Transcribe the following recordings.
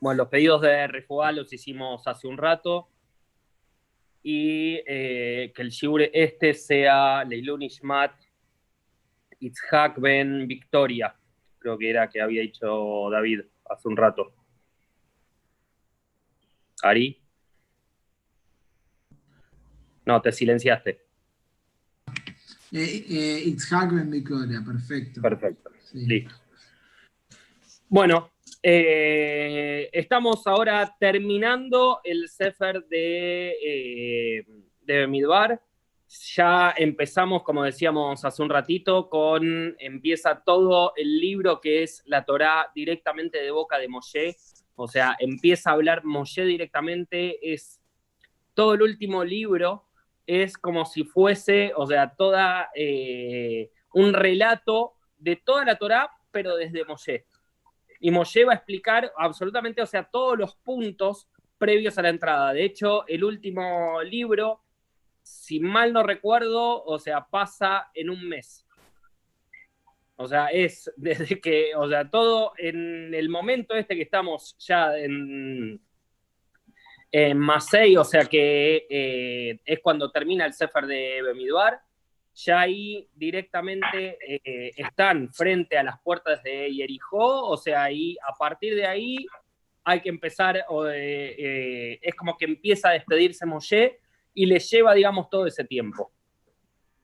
Bueno, los pedidos de refuá los hicimos hace un rato. Y eh, que el shiur este sea Leilun Ishmat Itzhak Ben Victoria. Creo que era que había dicho David hace un rato. Ari. No, te silenciaste. Eh, eh, Itzhak Ben Victoria, perfecto. Perfecto. Sí. Listo. Bueno, eh, estamos ahora terminando el Sefer de, eh, de Midbar. Ya empezamos, como decíamos hace un ratito, con empieza todo el libro que es la Torá directamente de boca de Moshe. O sea, empieza a hablar Moshe directamente, es todo el último libro, es como si fuese, o sea, toda eh, un relato de toda la Torá, pero desde Moshe. Y Moshe va a explicar absolutamente, o sea, todos los puntos previos a la entrada. De hecho, el último libro, si mal no recuerdo, o sea, pasa en un mes. O sea, es desde que, o sea, todo en el momento este que estamos ya en, en Masei, o sea que eh, es cuando termina el Sefer de Bemidbar, ya ahí directamente eh, están frente a las puertas de Jericó, o sea, ahí a partir de ahí hay que empezar, o, eh, eh, es como que empieza a despedirse Moshe y le lleva, digamos, todo ese tiempo.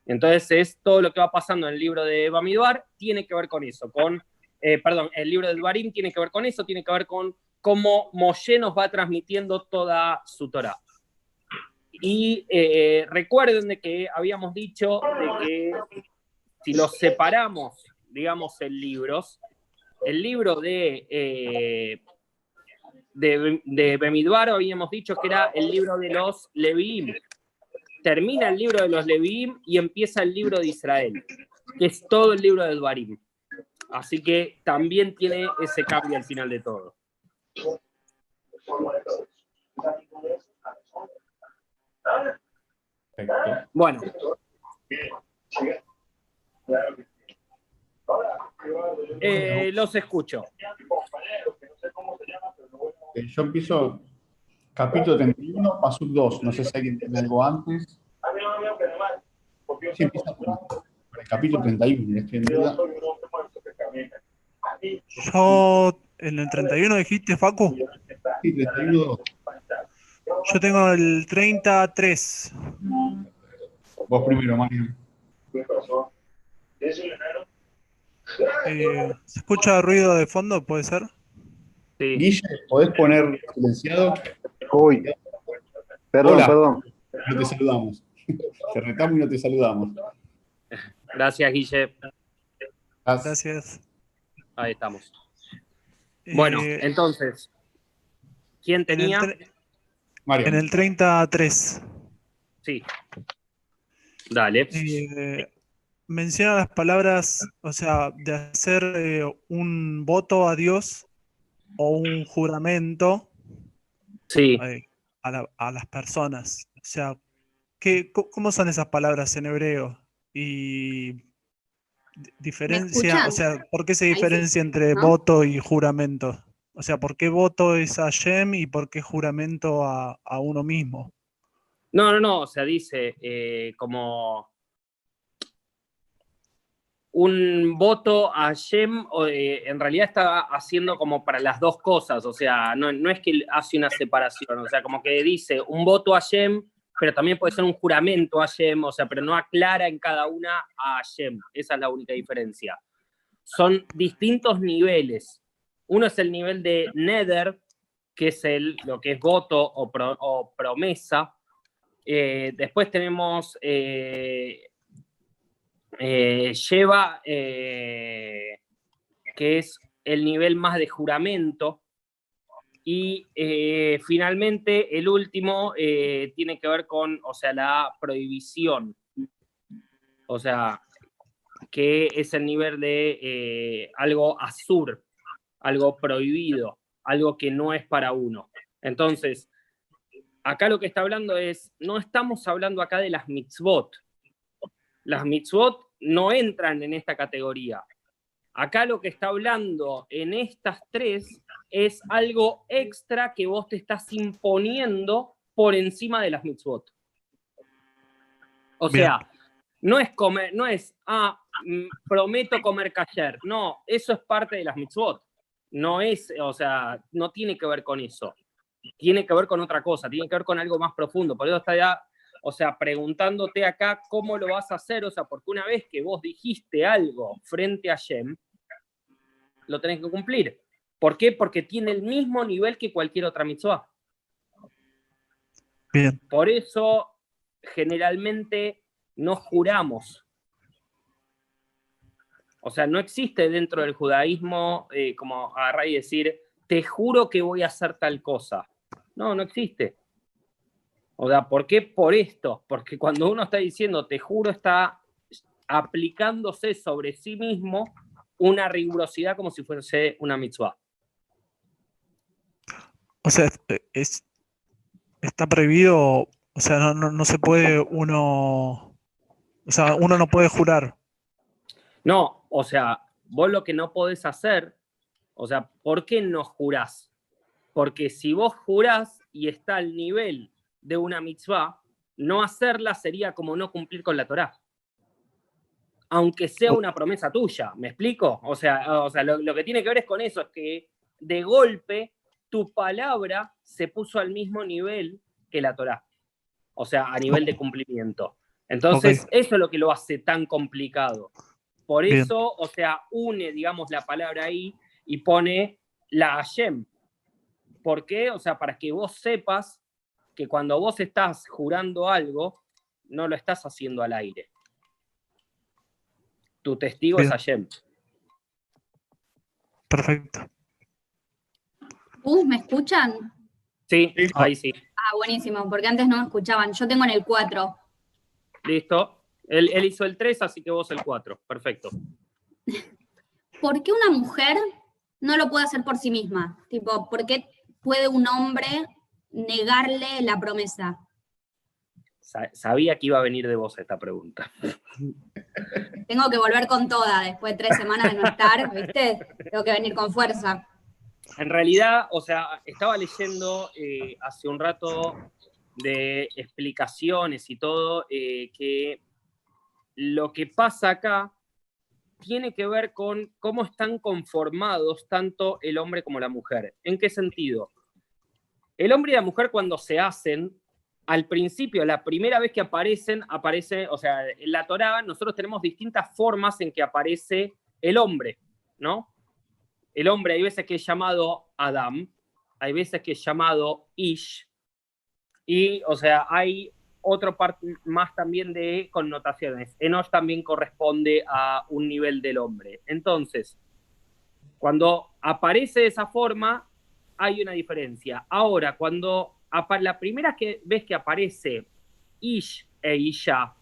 Entonces es todo lo que va pasando en el libro de Bamidbar, tiene que ver con eso, con, perdón, el libro del Barim tiene que ver con eso, tiene que ver con cómo Moshe nos va transmitiendo toda su Torah. Y eh, recuerden de que habíamos dicho de que si los separamos, digamos, en libros, el libro de, eh, de, de habíamos dicho que era el libro de los Leviim. Termina el libro de los Leviim y empieza el libro de Israel, que es todo el libro del Barim. Así que también tiene ese cambio al final de todo. Perfecto. Bueno, eh, los escucho. Eh, Yo empiezo capítulo 31, Pasuk 2. No sé si alguien tiene algo antes. Sí, empieza por, por el capítulo 31. estoy en duda. Yo, en el 31 dijiste, Facu. Sí, 31, 2. Yo tengo el 33. Vos primero, Mario. Eh, ¿Se escucha ruido de fondo? ¿Puede ser? Sí. Guille, ¿podés poner silenciado? Uy, perdón, Hola. perdón. No te saludamos. Te retamos y no te saludamos. Gracias, Guille. Gracias. Ahí estamos. Bueno, Eh, entonces, ¿quién el tenía? tre- Mario. en el 33. Sí. Dale. eh, menciona las palabras, o sea, de hacer eh, un voto a Dios o un juramento Sí. eh, a, la- a las personas. O sea, ¿qué, ¿cómo son esas palabras en hebreo? Y di- diferencia, o sea, ¿por qué se sí, diferencia entre ¿no? voto y juramento? O sea, ¿por qué voto es a Shem y por qué juramento a, a uno mismo? No, no, no, o sea, dice eh, como un voto a o, eh, en realidad está haciendo como para las dos cosas, o sea, no, no es que hace una separación, o sea, como que dice un voto a Shem, pero también puede ser un juramento a Shem, o sea, pero no aclara en cada una a Shem, esa es la única diferencia. Son distintos niveles. Uno es el nivel de Nether, que es el, lo que es voto o, pro- o promesa, eh, después tenemos eh, eh, lleva, eh, que es el nivel más de juramento. Y finalmente el último tiene que ver con, o sea, la prohibición. O sea, que es el nivel de algo azur, algo prohibido, algo que no es para uno. Entonces, acá lo que está hablando es, no estamos hablando acá de las mitzvot. Las mitzvot no entran en esta categoría. Acá lo que está hablando en estas tres es algo extra que vos te estás imponiendo por encima de las mitzvot. O Bien. sea, no es comer, no es, ah, mm, prometo comer kasher. No, eso es parte de las mitzvot. No es, o sea, no tiene que ver con eso. Tiene que ver con otra cosa, tiene que ver con algo más profundo. Por eso está ya, o sea, preguntándote acá cómo lo vas a hacer, o sea, porque una vez que vos dijiste algo frente a Shem, lo tenés que cumplir. ¿Por qué? Porque tiene el mismo nivel que cualquier otra mitzvah. Bien, Por eso, generalmente, no juramos. O sea, no existe dentro del judaísmo eh, como agarrar y decir, te juro que voy a hacer tal cosa. No, no existe. O sea, ¿por qué por esto? Porque cuando uno está diciendo, te juro, está aplicándose sobre sí mismo una rigurosidad como si fuese una mitzvah. o sea, es- es- está prohibido, o sea, no, no, no se puede uno, o sea, uno no puede jurar. No, o sea, vos lo que no podés hacer, o sea, ¿por qué no jurás? Porque si vos jurás y está al nivel de una mitzvah, no hacerla sería como no cumplir con la Torá. Aunque sea una promesa tuya, ¿me explico? O sea, o sea lo, lo que tiene que ver es con eso, es que de golpe tu palabra se puso al mismo nivel que la Torá. O sea, a nivel de cumplimiento. Entonces, eso es lo que lo hace tan complicado. Por Bien. eso, o sea, une, digamos, la palabra ahí y pone la Hashem. ¿Por qué? O sea, para que vos sepas que cuando vos estás jurando algo, no lo estás haciendo al aire. Tu testigo es. Hashem. Perfecto. Uh, ¿me escuchan? Sí, Sí. ahí sí. Ah, buenísimo, porque antes no me escuchaban. Yo tengo en el 4. Listo. Él, él hizo el 3, así que vos el 4. Perfecto. ¿Por qué una mujer no lo puede hacer por sí misma? Tipo, ¿por qué puede un hombre negarle la promesa? Sa- Sabía que iba a venir de vos esta pregunta. Tengo que volver con toda después de tres semanas de no estar, ¿viste? Tengo que venir con fuerza. En realidad, o sea, estaba leyendo eh, hace un rato de explicaciones y todo, eh, que lo que pasa acá tiene que ver con cómo están conformados tanto el hombre como la mujer. ¿En qué sentido? El hombre y la mujer cuando se hacen, al principio, la primera vez que aparecen, aparece, o sea, en la Torá nosotros tenemos distintas formas en que aparece el hombre, ¿no? El hombre hay veces que es llamado Adam, hay veces que es llamado Ish, y, o sea, hay otro parte más también de connotaciones. Enosh también corresponde a un nivel del hombre. Entonces, cuando aparece de esa forma, hay una diferencia. Ahora, cuando la primera que, vez que aparece Ish e Isha,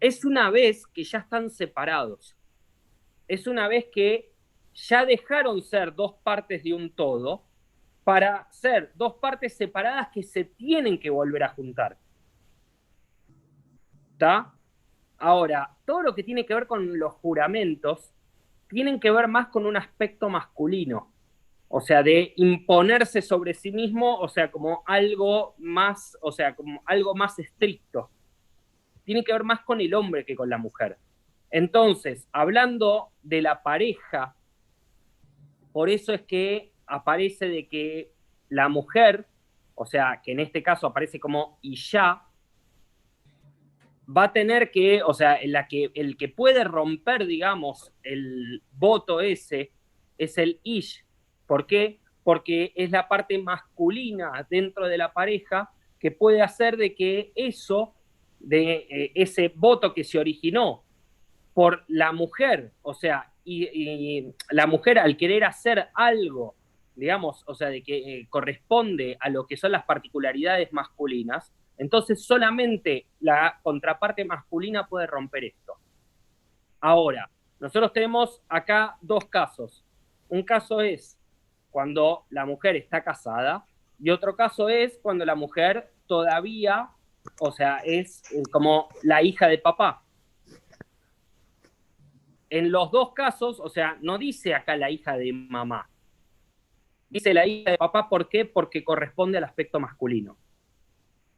es una vez que ya están separados. Es una vez que ya dejaron ser dos partes de un todo para ser dos partes separadas que se tienen que volver a juntar. Ahora, todo lo que tiene que ver con los juramentos tienen que ver más con un aspecto masculino, o sea, de imponerse sobre sí mismo, o sea, como algo más, o sea, como algo más estricto. Tiene que ver más con el hombre que con la mujer. Entonces, hablando de la pareja, por eso es que aparece de que la mujer, o sea, que en este caso aparece como Isha, va a tener que, o sea, la que, el que puede romper, digamos, el voto ese es el Ish. ¿Por qué? Porque es la parte masculina dentro de la pareja que puede hacer de que eso, de eh, ese voto que se originó por la mujer, o sea, y la mujer al querer hacer algo, digamos, o sea, de que eh, corresponde a lo que son las particularidades masculinas, entonces solamente la contraparte masculina puede romper esto. Ahora, nosotros tenemos acá dos casos. Un caso es cuando la mujer está casada y otro caso es cuando la mujer todavía, o sea, es eh, como la hija de papá. En los dos casos, o sea, no dice acá la hija de mamá. dice la hija de papá, ¿por qué? Porque corresponde al aspecto masculino.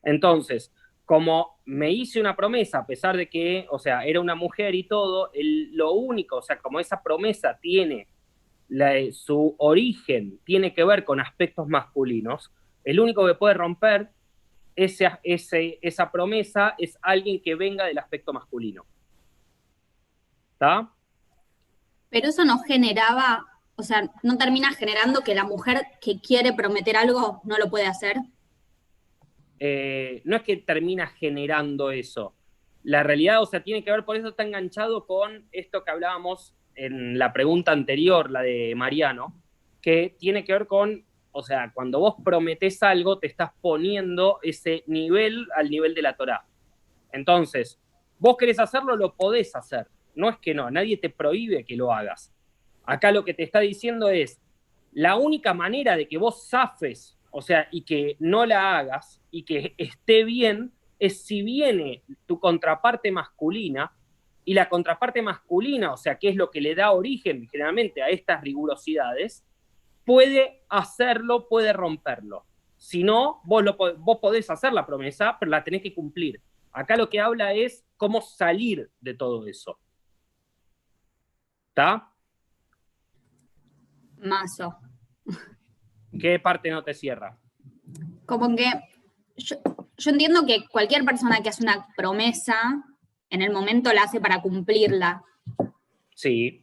Entonces, como me hice una promesa, a pesar de que, o sea, era una mujer y todo, lo único, o sea, como esa promesa tiene la- su origen, tiene que ver con aspectos masculinos, el único que puede romper ese, ese- esa promesa es alguien que venga del aspecto masculino. ¿Está? Pero eso no generaba, o sea, no termina generando que la mujer que quiere prometer algo no lo puede hacer. Eh, no es que termina generando eso. La realidad, o sea, tiene que ver, por eso está enganchado con esto que hablábamos en la pregunta anterior, la de Mariano, que tiene que ver con, o sea, cuando vos prometés algo, te estás poniendo ese nivel al nivel de la Torá. Entonces, vos querés hacerlo, lo podés hacer. No es que no, nadie te prohíbe que lo hagas. Acá lo que te está diciendo es, la única manera de que vos zafes, o sea, y que no la hagas y que esté bien, es si viene tu contraparte masculina y la contraparte masculina, o sea, que es lo que le da origen generalmente a estas rigurosidades, puede hacerlo, puede romperlo. Si no, vos, lo, vos podés hacer la promesa, pero la tenés que cumplir. Acá lo que habla es cómo salir de todo eso. ¿Está? Mazo. ¿Qué parte no te cierra? Como que yo, yo entiendo que cualquier persona que hace una promesa, en el momento la hace para cumplirla. Sí,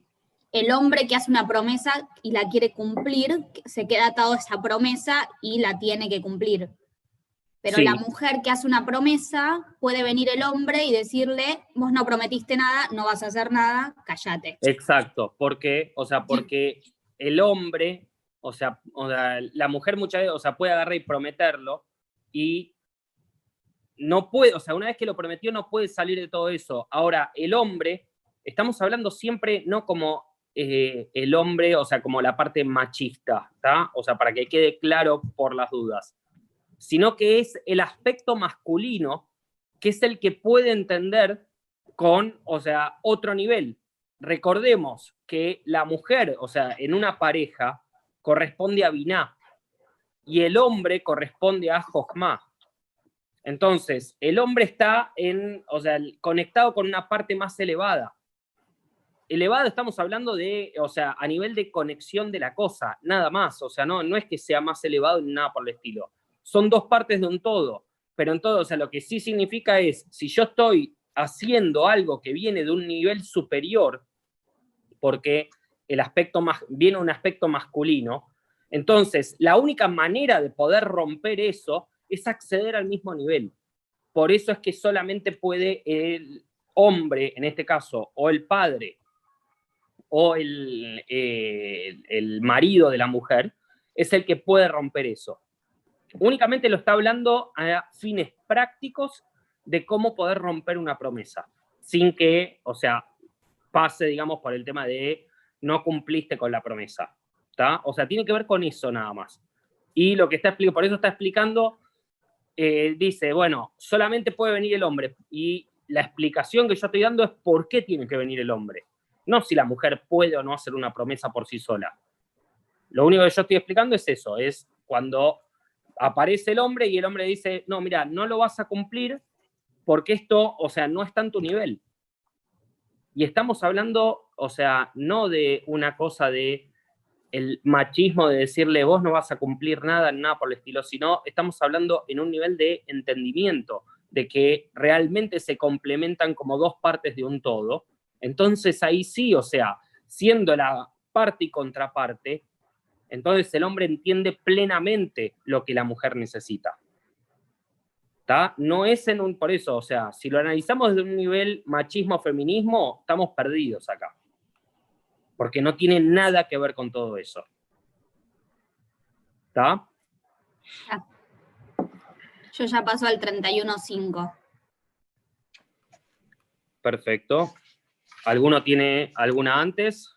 El hombre que hace una promesa y la quiere cumplir, se queda atado a esa promesa y la tiene que cumplir. Pero Sí. la mujer que hace una promesa, puede venir el hombre y decirle, vos no prometiste nada, no vas a hacer nada, cállate. Exacto, porque, o sea, porque el hombre, o sea, o sea, la mujer muchas veces, o sea, puede agarrar y prometerlo y no puede, o sea, una vez que lo prometió no puede salir de todo eso. Ahora, el hombre, estamos hablando siempre no como eh, el hombre, o sea, como la parte machista, ¿está? O sea, para que quede claro por las dudas, sino que es el aspecto masculino que es el que puede entender con, o sea, otro nivel. Recordemos que la mujer, o sea, en una pareja, corresponde a Biná y el hombre corresponde a Jochma. Entonces, el hombre está en, o sea, conectado con una parte más elevada. Elevado estamos hablando de, o sea, a nivel de conexión de la cosa, nada más. O sea, no, no es que sea más elevado ni nada por el estilo. Son dos partes de un todo. Pero en todo, o sea, lo que sí significa es, si yo estoy haciendo algo que viene de un nivel superior, porque el aspecto más, viene un aspecto masculino, entonces la única manera de poder romper eso es acceder al mismo nivel. Por eso es que solamente puede el hombre, en este caso, o el padre, o el, eh, el marido de la mujer, es el que puede romper eso. Únicamente lo está hablando a fines prácticos de cómo poder romper una promesa, sin que, o sea, pase, digamos, por el tema de no cumpliste con la promesa. O sea, tiene que ver con eso nada más. Y lo que está explicando, por eso está explicando, eh, dice, bueno, solamente puede venir el hombre. Y la explicación que yo estoy dando es por qué tiene que venir el hombre. No si la mujer puede o no hacer una promesa por sí sola. Lo único que yo estoy explicando es eso, es cuando aparece el hombre y el hombre dice, no, mira, no lo vas a cumplir porque esto, o sea, no está en tu nivel. Y estamos hablando, o sea, no de una cosa de el machismo de decirle vos no vas a cumplir nada, nada por el estilo, sino estamos hablando en un nivel de entendimiento, de que realmente se complementan como dos partes de un todo. Entonces ahí sí, o sea, siendo la parte y contraparte, entonces el hombre entiende plenamente lo que la mujer necesita. ¿Tá? No es en un, por eso, o sea, si lo analizamos desde un nivel machismo-feminismo, estamos perdidos acá. Porque no tiene nada que ver con todo eso. ¿Está? Yo ya paso al 31.5. Perfecto. ¿Alguno tiene alguna antes?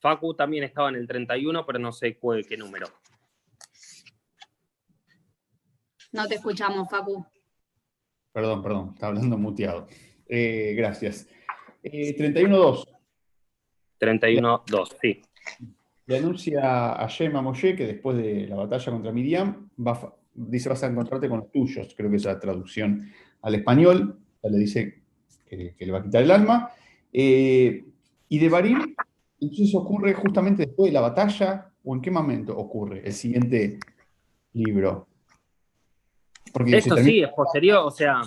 Facu también estaba en el 31, pero no sé cuál, qué número. No te escuchamos, Facu. Perdón, perdón, está hablando muteado. Eh, gracias. Eh, 31-2. 31, 2, sí. le anuncia a Shem a Moshe que después de la batalla contra Miriam, va, dice vas a encontrarte con los tuyos, creo que es la traducción al español, ya le dice que, que le va a quitar el alma. Eh, y de Barim, entonces ocurre justamente después de la batalla, o en qué momento ocurre el siguiente libro. Porque Esto termina- sí es posterior, o sea,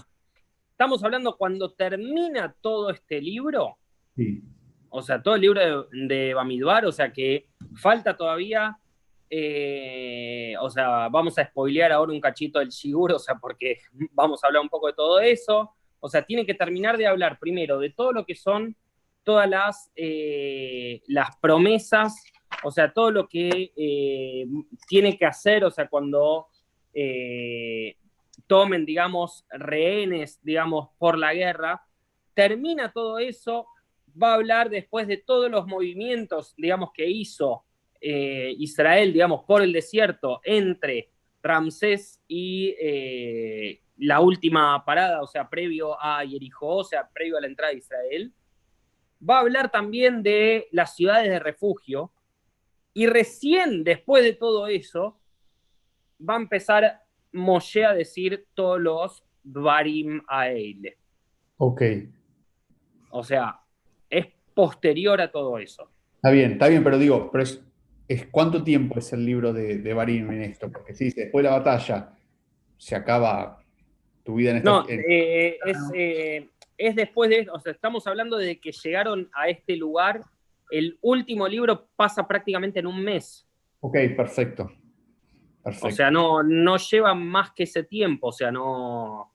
estamos hablando cuando termina todo este libro, sí. o sea, todo el libro de, de Bamidbar, o sea que falta todavía, eh, o sea, vamos a spoilear ahora un cachito del Shigur, o sea, porque vamos a hablar un poco de todo eso, o sea, tiene que terminar de hablar primero de todo lo que son todas las, eh, las promesas, o sea, todo lo que eh, tiene que hacer, o sea, cuando eh, tomen, digamos, rehenes, digamos, por la guerra, termina todo eso, va a hablar después de todos los movimientos, digamos, que hizo eh, Israel, digamos, por el desierto entre Ramsés y eh, la última parada, o sea, previo a Jericó, o sea, previo a la entrada de Israel. Va a hablar también de las ciudades de refugio y recién después de todo eso va a empezar Moshe a decir todos los Barim Aele. Ok, O sea, es posterior a todo eso. está bien, está bien, pero digo, pero es, es ¿cuánto tiempo es el libro de, de Barim en esto? Porque si dice, después de la batalla se acaba tu vida en esta... No, en- eh, es, eh, es después de, o sea, estamos hablando de que llegaron a este lugar, el último libro pasa prácticamente en un mes, Ok, perfecto. Perfecto. o sea, no, no lleva más que ese tiempo, o sea, no...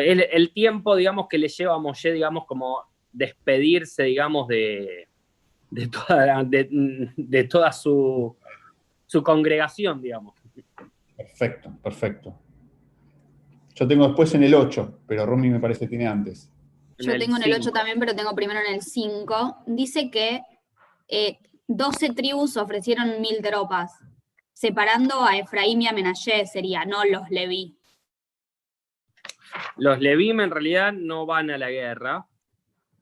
El, el tiempo, digamos, que le lleva a Moshe, digamos, como despedirse, digamos, de, de toda, de, de toda su, su congregación, digamos. Perfecto, perfecto. Yo tengo después en el 8, pero Romy me parece que tiene antes. Yo tengo en el 8 cinco. también, pero tengo primero en el 5. Dice que eh, 12 tribus ofrecieron mil tropas, separando a Efraín y a Menashe, sería, no los Leví. Los Levim en realidad no van a la guerra,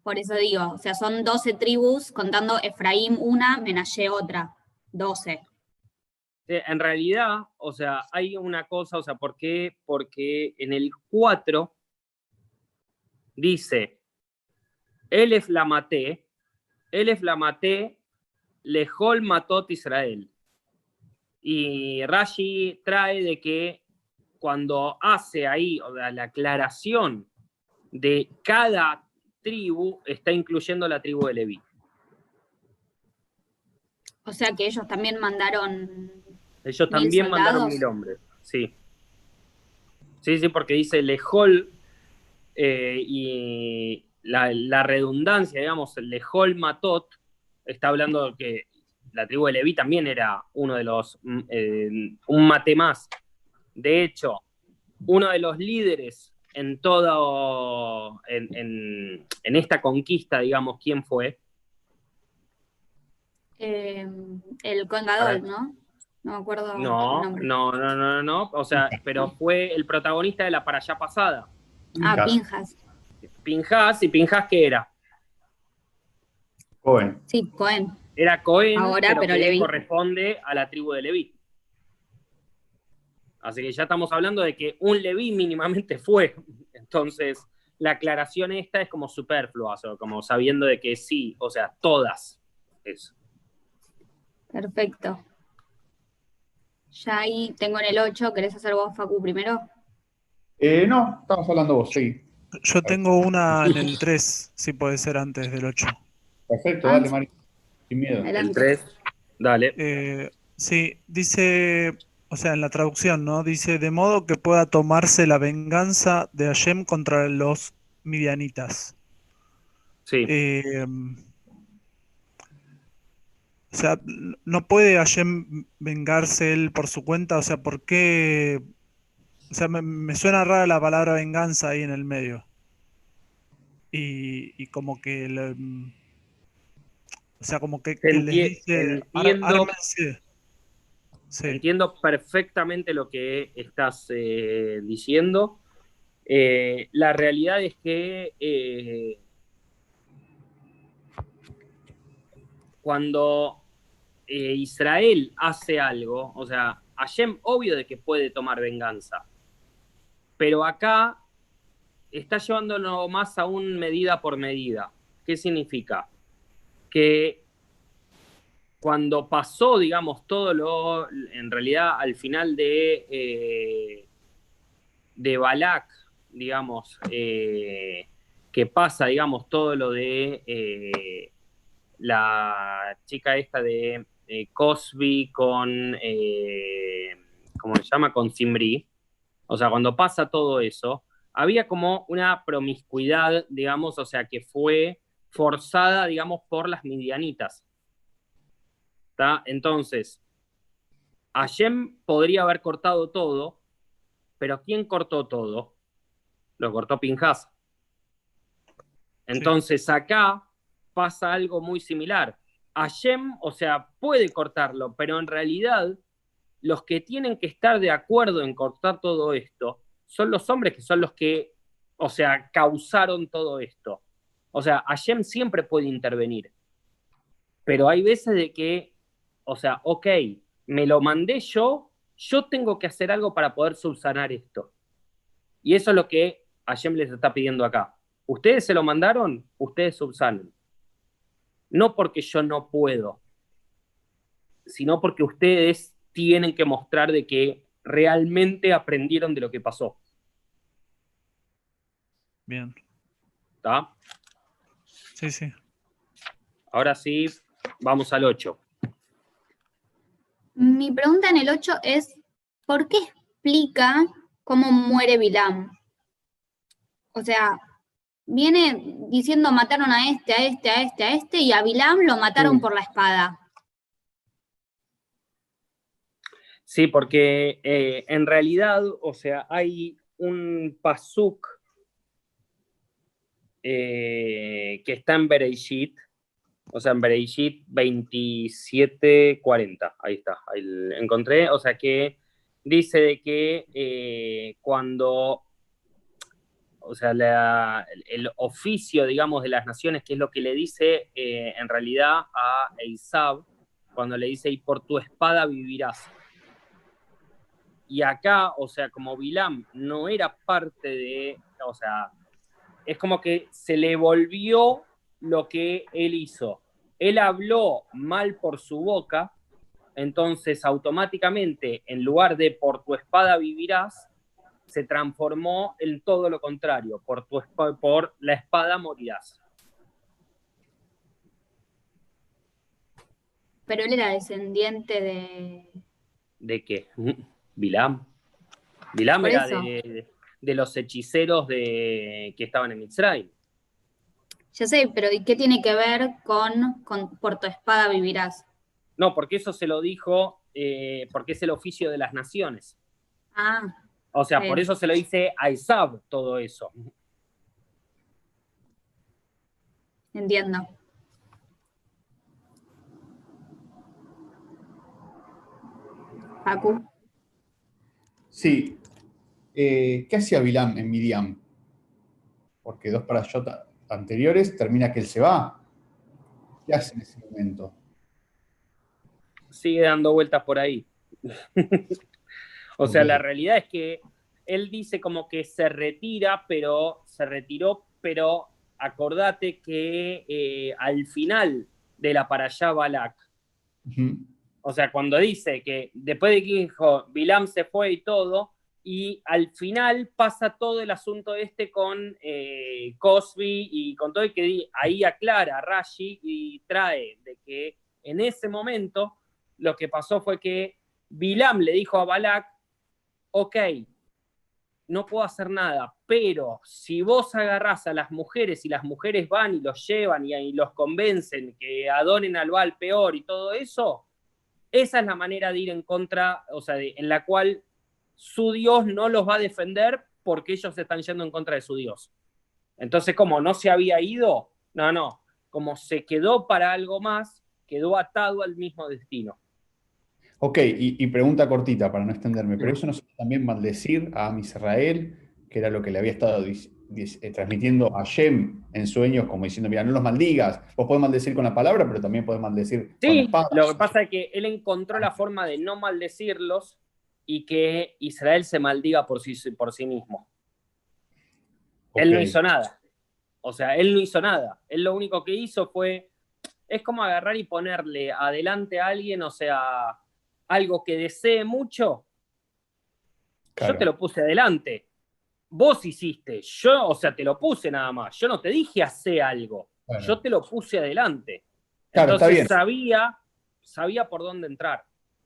Por eso digo, o sea, son 12 tribus, contando Efraín una, Menashe otra. 12. Eh, En realidad, o sea, hay una cosa, o sea, ¿por qué? Porque en el 4 dice, Elef la maté, Elef la maté, Lejol matot Israel. Y Rashi trae de que cuando hace ahí o sea, la aclaración de cada tribu, está incluyendo la tribu de Leví. O sea que ellos también mandaron. Ellos ¿Mil también mandaron mil hombres, sí. Sí, sí, porque dice Lejol eh, y la, la redundancia, digamos, Lejol Matot, está hablando de que la tribu de Leví también era uno de los, mm, eh, un mate más. De hecho, uno de los líderes en todo, en, en- en esta conquista, digamos, ¿quién fue? eh, el Congadol, ¿no? No me acuerdo No, el nombre. no, no, no, no, o sea, pero fue el protagonista de la para allá pasada. Ah, Pinjas. Pinjas. Pinjas, ¿y Pinjas qué era? Cohen. Sí, Cohen. Era Cohen, Ahora, pero, pero que Leví. corresponde a la tribu de Leví. Así que ya estamos hablando de que un Leví mínimamente fue. Entonces, la aclaración esta es como superflua, o sea, como sabiendo de que sí, o sea, todas. Eso. Perfecto. Ya ahí tengo en el 8. ¿Querés hacer vos, Facu, primero? Eh, no, estamos hablando vos, sí. Yo tengo una en el 3, si puede ser antes del 8. Perfecto, dale, sí. Miedo. El Adelante. 3, dale. Eh, sí, dice, o sea, en la traducción, ¿no? Dice, de modo que pueda tomarse la venganza de Hashem contra los midianitas. Sí. Eh, o sea, no puede Hashem vengarse él por su cuenta, o sea, ¿por qué? O sea, me, me suena rara la palabra venganza ahí en el medio. Y, y como que, le- o sea, como que, que les dice, "Ar- entiendo. ármense". Sí. Entiendo perfectamente lo que estás eh, diciendo. Eh, la realidad es que eh, cuando Israel hace algo, o sea, Hashem obvio de que puede tomar venganza, pero acá está llevándolo más a un medida por medida. ¿Qué significa? Que cuando pasó, digamos, todo lo, en realidad al final de, eh, de Balak, digamos, eh, que pasa, digamos, todo lo de eh, la chica esta de Cosby con, ¿cómo se llama? Con Simbri. O sea, cuando pasa todo eso, había como una promiscuidad, digamos, o sea, que fue forzada, digamos, por las midianitas. Entonces, Hashem podría haber cortado todo, pero ¿quién cortó todo? Lo cortó Pinjas. Entonces, acá pasa algo muy similar. Hashem, o sea, puede cortarlo, pero en realidad los que tienen que estar de acuerdo en cortar todo esto son los hombres que son los que, o sea, causaron todo esto. O sea, Hashem siempre puede intervenir, pero hay veces de que, o sea, ok, me lo mandé yo, yo tengo que hacer algo para poder subsanar esto. Y eso es lo que Hashem les está pidiendo acá. Ustedes se lo mandaron, ustedes subsanen no porque yo no puedo, sino porque ustedes tienen que mostrar de que realmente aprendieron de lo que pasó. Bien. ¿Está? Sí, sí. Ahora sí, vamos al 8. Mi pregunta en el 8 es, ¿por qué explica cómo muere Bilam? O sea, viene diciendo mataron a este, a este, a este, a este, y a Bilam lo mataron Sí. por la espada. Sí, porque eh, en realidad, o sea, hay un pasuk eh, que está en Bereishit, o sea, en Bereishit 2740, ahí está, ahí encontré, o sea, que dice de que eh, cuando, o sea, el oficio, digamos, de las naciones, que es lo que le dice eh, en realidad a Eisab, cuando le dice, y por tu espada vivirás. Y acá, o sea, como Bilam no era parte de, o sea, es como que se le volvió lo que él hizo. Él habló mal por su boca, entonces automáticamente, en lugar de por tu espada vivirás, se transformó en todo lo contrario, por, tu por la espada morirás. Pero él era descendiente de... ¿De qué? Bilam. Bilam era de, de los hechiceros de, que estaban en Mitzrayim. Ya sé, pero ¿y qué tiene que ver con, con por tu espada vivirás? No, porque eso se lo dijo, eh, porque es el oficio de las naciones. Ah, O sea, Sí. por eso se lo dice a Isab todo eso. entiendo. Facu. Sí. Eh, ¿Qué hacía Bilam en Midian? Porque dos parashot anteriores termina que él se va. ¿Qué hace en ese momento? Sigue dando vueltas por ahí. o sea, la realidad es que él dice como que se retira, pero se retiró, pero acordate que eh, al final de la para allá Balak. O sea, cuando dice que después de que dijo, Bilam se fue y todo, y al final pasa todo el asunto este con eh, Cosby y con todo, y que ahí aclara Rashi y trae de que en ese momento lo que pasó fue que Bilam le dijo a Balak, ok, no puedo hacer nada, pero si vos agarrás a las mujeres y las mujeres van y los llevan y, y los convencen que adoren al Baal peor y todo eso, esa es la manera de ir en contra, o sea, de- en la cual su Dios no los va a defender porque ellos están yendo en contra de su Dios. Entonces, como no se había ido, no, no, como se quedó para algo más, quedó atado al mismo destino. Ok, y, y pregunta cortita para no extenderme, pero eso no es también maldecir a Am Israel, que era lo que le había estado eh, transmitiendo a Shem en sueños, como diciendo, mira, no los maldigas. Vos podés maldecir con la palabra, pero también podés maldecir con la Sí, espada. lo que pasa es que él encontró la forma de no maldecirlos y que Israel se maldiga por sí, por sí mismo. Él no hizo nada. O sea, él no hizo nada. Él lo único que hizo fue. Es como agarrar y ponerle adelante a alguien, o sea, algo que desee mucho. Claro. Yo te lo puse adelante. Vos hiciste. Yo, o sea, te lo puse nada más. Yo no te dije hacer algo. Bueno. Yo te lo puse adelante. Claro, está Entonces bien. sabía, sabía por dónde entrar.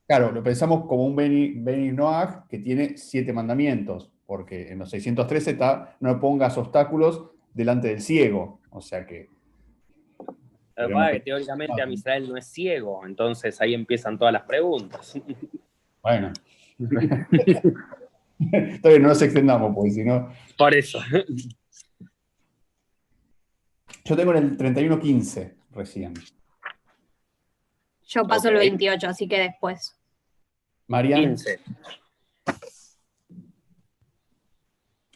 Claro, lo pensamos como un Beni, Beni Noach que tiene siete mandamientos, porque en los 613 está, no pongas obstáculos delante del ciego. O sea que, que teóricamente a Israel no es ciego, entonces ahí empiezan todas las preguntas. bueno. Bien, no nos extendamos, porque si no. Por eso. Yo tengo en el 3115 recién. Yo paso el 28, así que después. Marian. 15.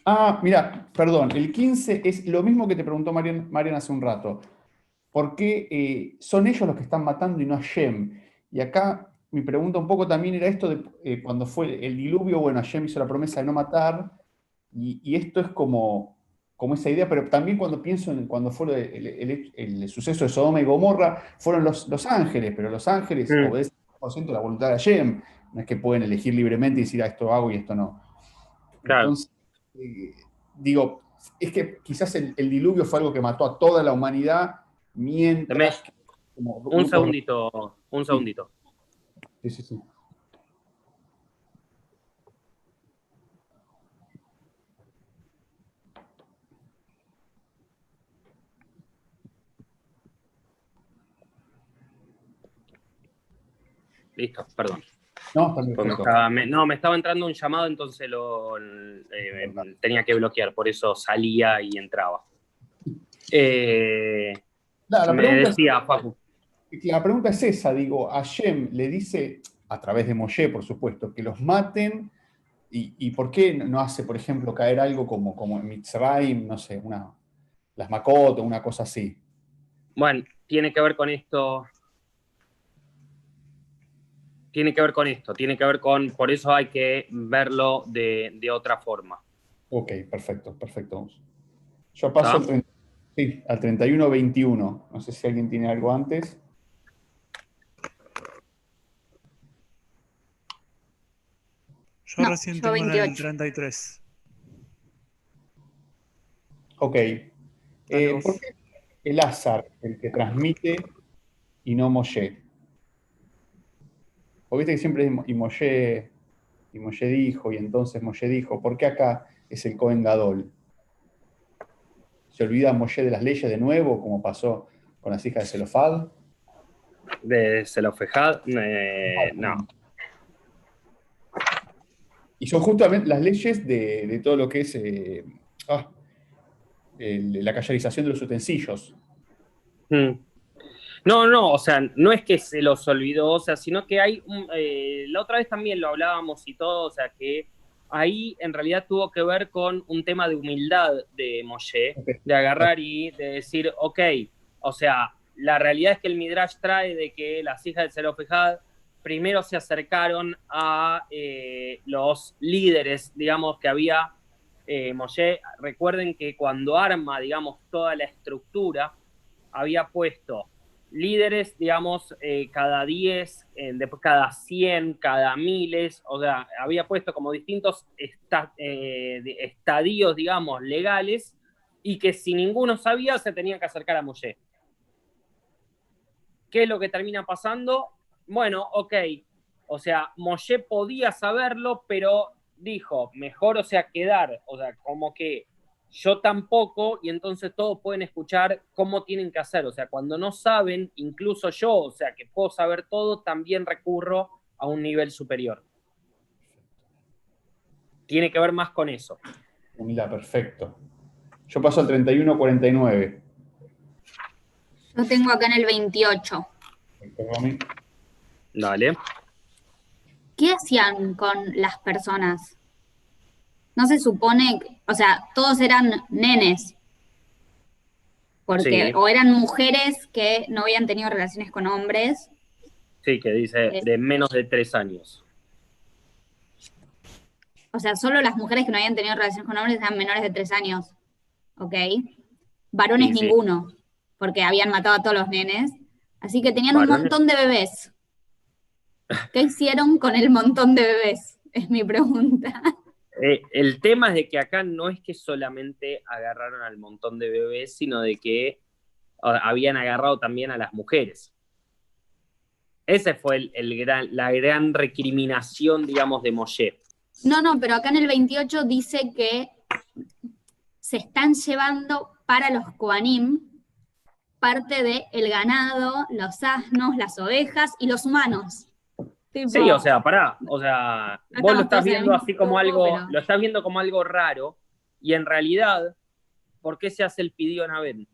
Ah, mira, perdón, el 15 es lo mismo que te preguntó Marian, Marian hace un rato. ¿Por qué eh, son ellos los que están matando y no Hashem? Y acá mi pregunta un poco también era esto de eh, cuando fue el diluvio, bueno, Hashem hizo la promesa de no matar, y, y esto es como, como esa idea, pero también cuando pienso en cuando fue el, el- el suceso de Sodoma y Gomorra, fueron los, los ángeles, pero los ángeles obedecen 100% la voluntad de Hashem, no es que pueden elegir libremente y decir, ah, esto hago y esto no. Claro. Entonces, eh, digo, es que quizás el, el diluvio fue algo que mató a toda la humanidad mientras... que como Un segundito, un segundito. Sí, sí, sí. Listo, perdón. No, me estaba- me- no, me estaba entrando un llamado, entonces lo eh, tenía que bloquear, por eso salía y entraba. Eh, La, la me pregunta es- decía, Facu. La pregunta es esa, digo, Hashem le dice, a través de Moshe, por supuesto, que los maten, y, y por qué no hace, por ejemplo, caer algo como, como en Mitzrayim, no sé, una, las Makot o una cosa así. Bueno, tiene que ver con esto. Tiene que ver con esto, tiene que ver con. Por eso hay que verlo de, de otra forma. Ok, perfecto, perfecto. Yo paso al, 30 sí, al 31-21. No sé si alguien tiene algo antes. Yo No, recién yo tengo en el 28. 33. Ok. Eh. ¿Por qué el Azar, el que transmite, y no Moshe? Porque viste que siempre es y Moshe, y Moshe dijo, y entonces Moshe dijo, ¿por qué acá es el Cohen Gadol? ¿Se olvida Moshe de las leyes de nuevo, como pasó con las hijas de Zelofad? De Zelofejad, eh, no. Y son justamente las leyes de, de todo lo que es eh, ah, el- la callarización de los utensilios. Mm. No, no, o sea, no es que se los olvidó, o sea, sino que hay, un- eh, la otra vez también lo hablábamos y todo, o sea, que ahí en realidad tuvo que ver con un tema de humildad de Moshe, de agarrar y de decir, ok, o sea, la realidad es que el Midrash trae de que las hijas de Zelofejad primero se acercaron a eh, los líderes, digamos, que había eh, Moshe. Recuerden que cuando arma, digamos, toda la estructura, había puesto líderes, digamos, eh, cada 10, eh, cada 100, cada miles, o sea, había puesto como distintos esta- eh, estadios, digamos, legales, y que si ninguno sabía, se tenían que acercar a Moshe. ¿Qué es lo que termina pasando? Bueno, ok, o sea, Moshe podía saberlo, pero dijo, mejor, o sea, quedar, o sea, como que yo tampoco, y entonces todos pueden escuchar cómo tienen que hacer. O sea, cuando no saben, incluso yo, o sea, que puedo saber todo, también recurro a un nivel superior. Tiene que ver más con eso. Humildad, perfecto. Yo paso al 31-49. Yo tengo acá en el 28. Perfecto, Romy. Dale. ¿Qué hacían con las personas? No se supone, o sea, todos eran nenes. Porque Sí. o eran mujeres que no habían tenido relaciones con hombres. Sí, que dice de menos de tres años. O sea, solo las mujeres que no habían tenido relaciones con hombres eran menores de tres años. ¿Ok? Varones Sí, sí. ninguno, porque habían matado a todos los nenes. Así que tenían un montón de bebés. ¿Qué hicieron con el montón de bebés? Es mi pregunta. Eh, el tema es de que acá no es que solamente agarraron al montón de bebés, sino de que habían agarrado también a las mujeres. Ese fue la gran recriminación, digamos, de Moshe. No, no, pero acá en el 28 dice que se están llevando para los Koanim parte del el ganado, los asnos, las ovejas y los humanos. Tipo, Sí, o sea, pará, o sea, vos lo estás viendo así como algo, pero- lo estás viendo como algo raro, y en realidad, ¿por qué se hace el pidió Abel?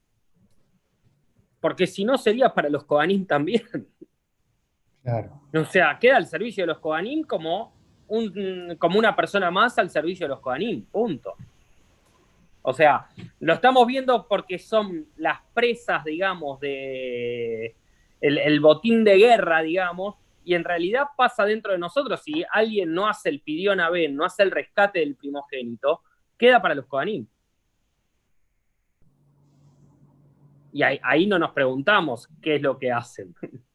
Porque si no sería para los Kohanim también. Claro. O sea, queda al servicio de los Kohanim como, un, como una persona más al servicio de los Kohanim, punto. O sea, lo estamos viendo porque son las presas, digamos, de el, el botín de guerra, digamos, y en realidad pasa dentro de nosotros. Si alguien no hace el pidión a Ben, no hace el rescate del primogénito, queda para los Kohanim. Y ahí, ahí no nos preguntamos qué es lo que hacen.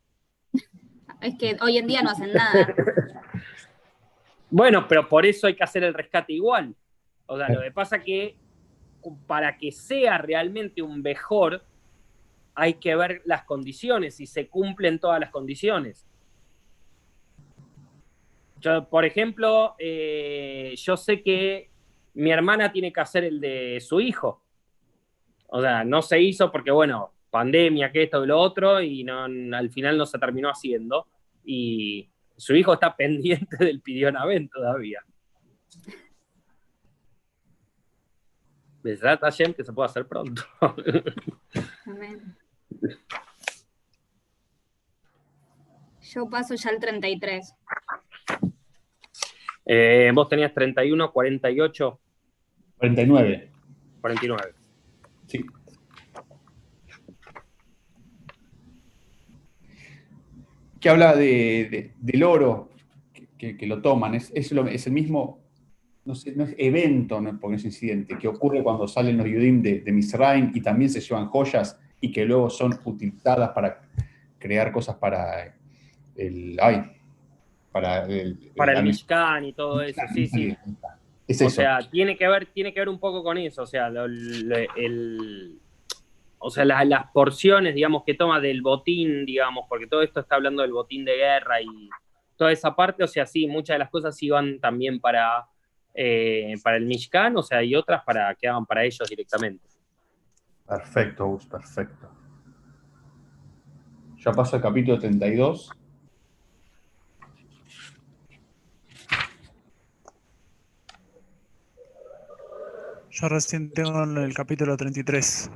Es que hoy en día no hacen nada. Bueno, pero por eso hay que hacer el rescate igual. O sea, lo que pasa que para que sea realmente un mejor, hay que ver las condiciones, si se cumplen todas las condiciones. Yo, por ejemplo, eh, yo sé que mi hermana tiene que hacer el de su hijo. O sea, no se hizo porque, bueno, pandemia, que esto y lo otro, y al final no se terminó haciendo. Y su hijo está pendiente del pidión Aben todavía. ¿Verdad, Hashem, que se puede hacer pronto? Amén. Yo paso ya al 33. Eh, vos tenías 31, 48, 49. 49. Sí. Que habla de, de- del oro que, lo toman. Es, es, lo- es el mismo, no sé, no es evento, no, porque es incidente, que ocurre cuando salen los Yudim de, de Misraim y también se llevan joyas y que luego son utilizadas para crear cosas para el. Ay, para el. Para el Mishkan y todo eso, sí, sí. Es O eso. sea, tiene que ver, tiene que ver un poco con eso. O sea, lo- lo- el, o sea la- las porciones, digamos, que toma del botín, digamos, porque todo esto está hablando del botín de guerra y toda esa parte. O sea, sí, muchas de las cosas iban también para, eh, para el Mishkan, o sea, y otras para que hagan para ellos directamente. Perfecto, Gus, perfecto. Ya paso al capítulo 32. Yo recién tengo en el capítulo 33.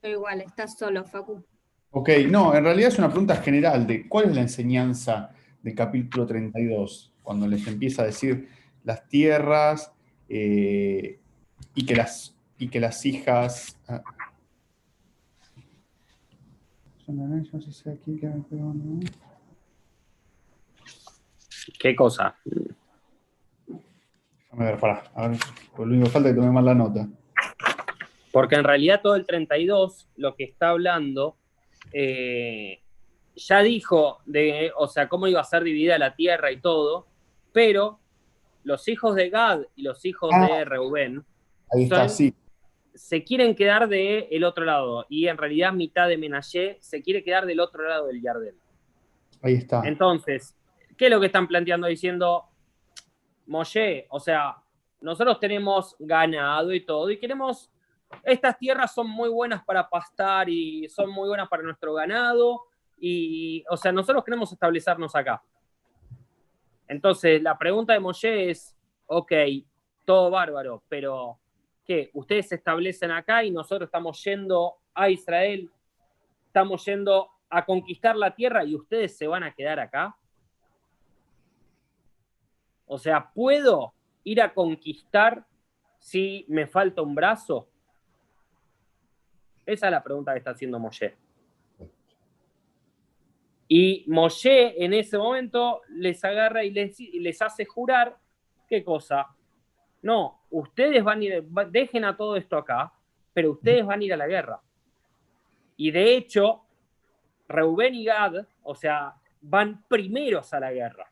Pero igual, estás solo, Facu. Ok, no, en realidad es una pregunta general de cuál es la enseñanza del capítulo 32, cuando les empieza a decir las tierras eh, y, que las, y que las hijas... ah. ¿Qué cosa? Déjame ver, pará. A ver, lo único que falta es que tome mal la nota. Porque en realidad todo el 32, lo que está hablando, eh, ya dijo de, o sea, cómo iba a ser dividida la tierra y todo, pero los hijos de Gad y los hijos Ah. de Reuben Ahí está, Son- sí. se quieren quedar del el otro lado, y en realidad mitad de Menashe se quiere quedar del otro lado del Yardén. Ahí está. Entonces, ¿qué es lo que están planteando diciendo? Moshe, o sea, nosotros tenemos ganado y todo, y queremos, estas tierras son muy buenas para pastar y son muy buenas para nuestro ganado, y, o sea, nosotros queremos establecernos acá. Entonces, la pregunta de Moshe es, ok, todo bárbaro, pero ¿qué? Ustedes se establecen acá y nosotros estamos yendo a Israel, estamos yendo a conquistar la tierra y ustedes se van a quedar acá. O sea, ¿puedo ir a conquistar si me falta un brazo? Esa es la pregunta que está haciendo Moshe. Y Moshe en ese momento les agarra y les, hace jurar, ¿qué cosa? No, ustedes van a ir, dejen a todo esto acá, pero ustedes van a ir a la guerra. Y de hecho, Reubén y Gad, o sea, van primeros a la guerra.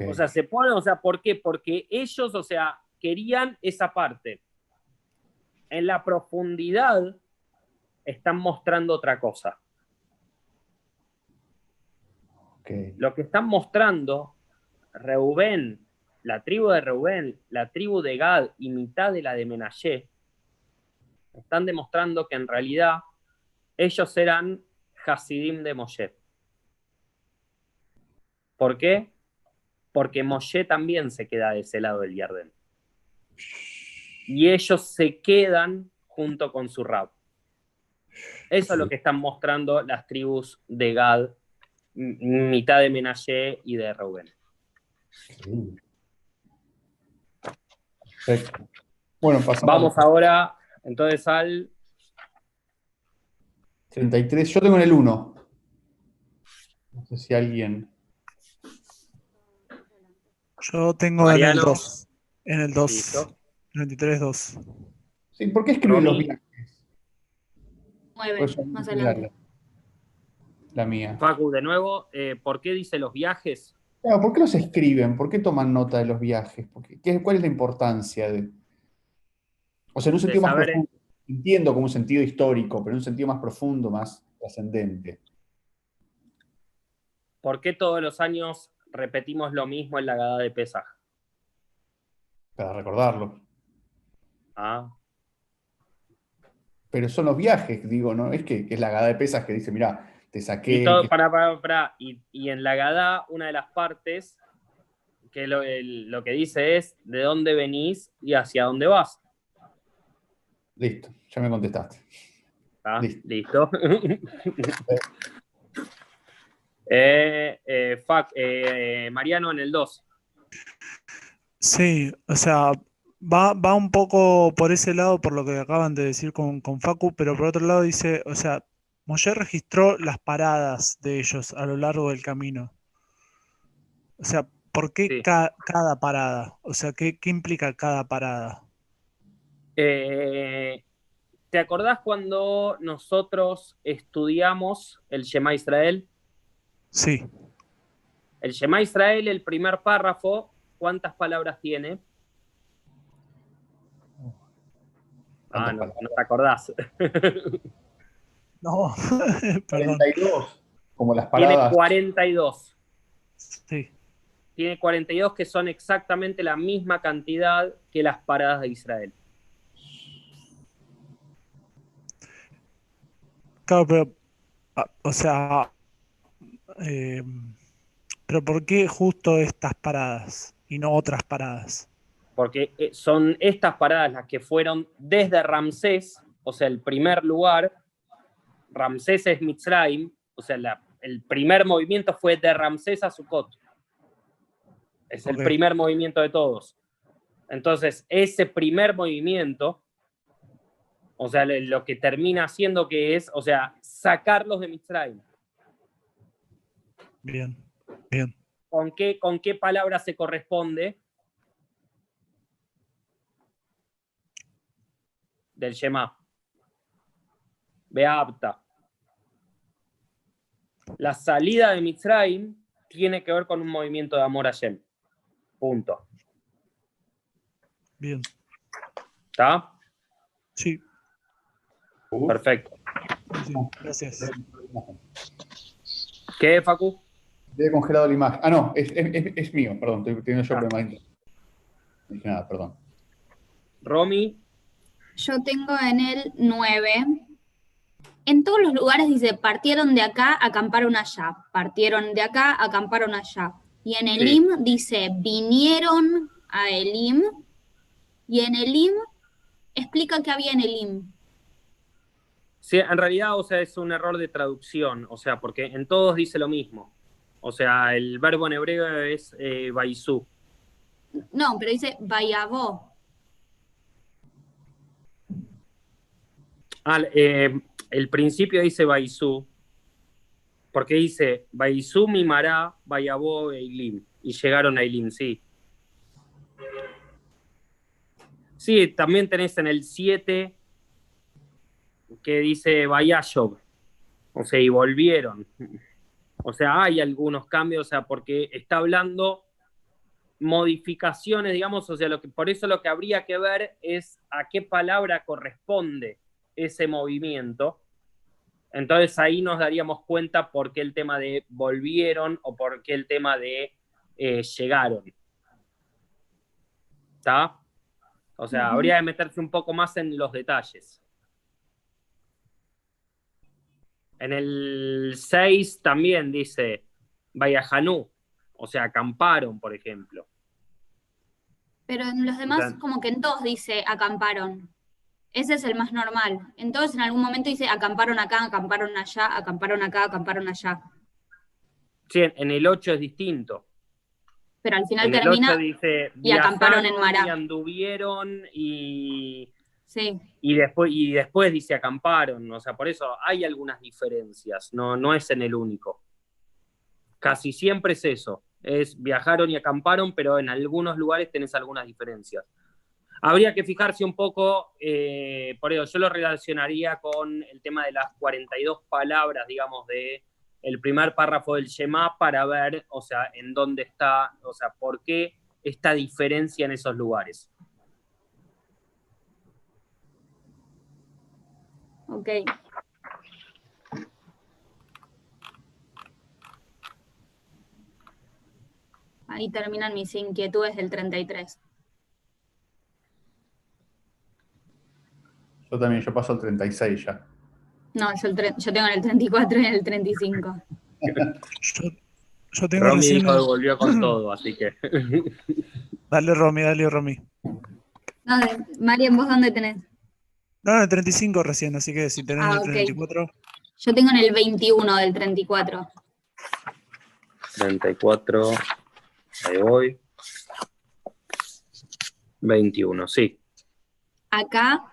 O sea, se ponen, o sea, ¿por qué? Porque ellos, o sea, querían esa parte. En la profundidad están mostrando otra cosa. Lo que están mostrando Reubén, la tribu de Reubén, la tribu de Gad y mitad de la de Menashe, están demostrando que en realidad ellos eran Hasidim de Moshe. ¿Por qué? Porque Moshe también se queda de ese lado del Yarden. Y ellos se quedan junto con su rab. Eso es lo que están mostrando las tribus de Gad, mitad de Menashe y de Reuben. Perfecto. Bueno, pasamos Vamos ahora entonces al 33. Yo tengo en el 1. No sé si alguien. Yo tengo en el Mariano. 2. En el 2. Listo. 33-2. Sí, ¿por qué escriben los viajes? Nueve, Pues son más la, adelante. la mía. Facu, de nuevo, eh, ¿por qué dice los viajes? Claro, ¿por qué los escriben? ¿Por qué toman nota de los viajes? ¿Por qué- ¿Cuál es la importancia de.? O sea, en un sentido más profundo. Entiendo como un sentido histórico, pero en un sentido más profundo, más trascendente. ¿Por qué todos los años repetimos lo mismo en la gada de Pesaj? Para recordarlo. Ah, Pero son los viajes, digo, ¿no? Es que, que es la gada de pesas que dice, mira, te saqué. y, todo, que- para, para, para, y, y en la gada, una de las partes que lo, el- lo que dice es de dónde venís y hacia dónde vas. Listo, ya me contestaste. ¿Ah? Listo. Listo. Eh, eh, Fac- eh, Mariano en el 2. Sí, o sea, va, va un poco por ese lado, por lo que acaban de decir con, con Facu, pero por otro lado dice, o sea, Moshe registró las paradas de ellos a lo largo del camino. O sea, ¿por qué Sí. ca- cada parada? O sea, ¿qué, qué implica cada parada? Eh, ¿Te acordás cuando nosotros estudiamos el Shema Israel? Sí, El Shema Israel, el primer párrafo, ¿cuántas palabras tiene? Ah, ¿Cuántas no, palabras? no te acordás. no, perdón, 42, como las Tiene paradas. 42. sí, Tiene 42 que son exactamente la misma cantidad que las paradas de Israel. claro, pero, ah, o sea, eh, pero ¿por qué justo estas paradas y no otras paradas? Porque eh, son estas paradas las que fueron desde Ramsés, o sea, el primer lugar. Ramsés es Mitzrayim, o sea, la- el primer movimiento fue de Ramsés a Sukkot. Es el primer movimiento de todos. Entonces, ese primer movimiento, o sea, lo que termina haciendo que es, o sea, sacarlos de Mitzrayim. Bien, bien. ¿Con qué, con qué palabra se corresponde? Del Shema. Beapta. La salida de Mitzrayim tiene que ver con un movimiento de amor a Shem. Punto. Bien, ¿Está? sí, Perfecto. sí, gracias. ¿Qué, Facu? Había congelado la imagen. Ah, no, es, es- mío, perdón, estoy teniendo yo Ah. problemas. No dije nada, perdón. Romy, Yo tengo en el 9. En todos los lugares dice, partieron de acá, acamparon allá. Partieron de acá, acamparon allá. Y en Sí. Elim dice, vinieron a Elim. Y en Elim explica que había en Elim. Sí, en realidad, o sea, es un error de traducción, o sea, porque en todos dice lo mismo. O sea, el verbo en hebreo es eh, baisú. No, pero dice Bayabó. Ah, eh, el principio dice Baizú, porque dice Baizú, Mimará, Bayabó, Eilim. Y llegaron a Eilim, sí. Sí, también tenés en el 7 que dice Bayashov. O sea, y volvieron. O sea, hay algunos cambios, o sea, porque está hablando modificaciones, digamos, o sea, lo que, por eso lo que habría que ver es a qué palabra corresponde ese movimiento. Entonces ahí nos daríamos cuenta por qué el tema de volvieron o por qué el tema de eh, llegaron. ¿Está? O sea, habría que meterse un poco más en los detalles. En el 6 también dice Vayajanú, o sea, acamparon, por ejemplo. Pero en los demás, como que en todos dice acamparon. Ese es el más normal. En todos en algún momento dice acamparon acá, acamparon allá, acamparon acá, acamparon allá. Sí, en- el 8 es distinto. Pero al final En el termina, 8 dice y acamparon en Mará. Y anduvieron y, y después, y después dice acamparon. O sea, por eso hay algunas diferencias, no, no es en el único. Casi siempre es eso. Es viajaron y acamparon, pero en algunos lugares tenés algunas diferencias. Habría que fijarse un poco, eh, por eso yo lo relacionaría con el tema de las 42 palabras, digamos, de el primer párrafo del Shema para ver, o sea, en dónde está, o sea, por qué esta diferencia en esos lugares. Ok. Ahí terminan mis inquietudes del 33. Yo también, yo paso al 36 ya. No, yo, el tre- yo tengo en el 34 y en el 35. Yo, yo tengo Romy recién dijo volvió con todo, así que. Dale, Romy, dale, Romy. No, Marian, ¿vos dónde tenés? No, en el 35 recién, así que si tenés Ah, el ok. 34. Yo tengo en el 21 del 34. 34, ahí voy. 21, sí. Acá,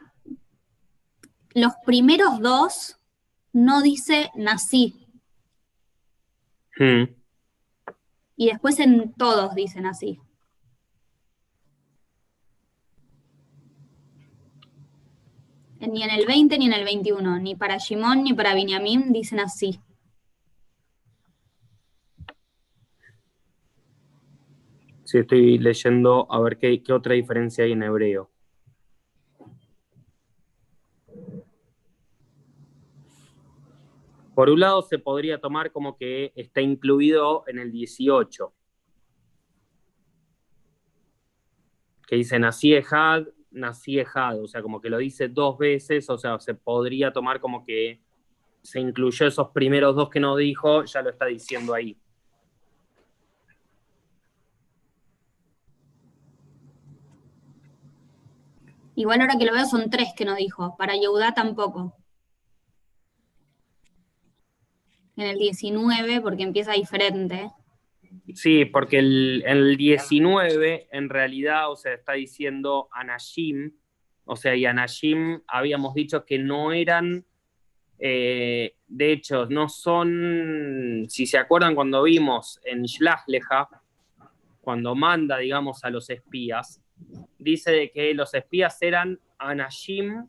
los primeros dos no dice nací. Hmm. Y después en todos dicen así. Ni en el 20 ni en el 21. Ni para Shimon ni para Binyamin dicen así. Sí, estoy leyendo a ver qué, otra diferencia hay en hebreo. Por un lado, se podría tomar como que está incluido en el 18. Que dice nací Ejad, nací Ejad, o sea, como que lo dice dos veces, o sea, se podría tomar como que se incluyó esos primeros dos que no dijo, ya lo está diciendo ahí. Igual ahora que lo veo son tres que no dijo. Para Yehudá tampoco. En el 19, porque empieza diferente. Sí, porque el, el 19 en realidad, o sea, está diciendo Anashim, o sea, y Anashim habíamos dicho que no eran, eh, de hecho, no son, si se acuerdan cuando vimos en Shlachleja, cuando manda, digamos, a los espías, dice de que los espías eran Anashim,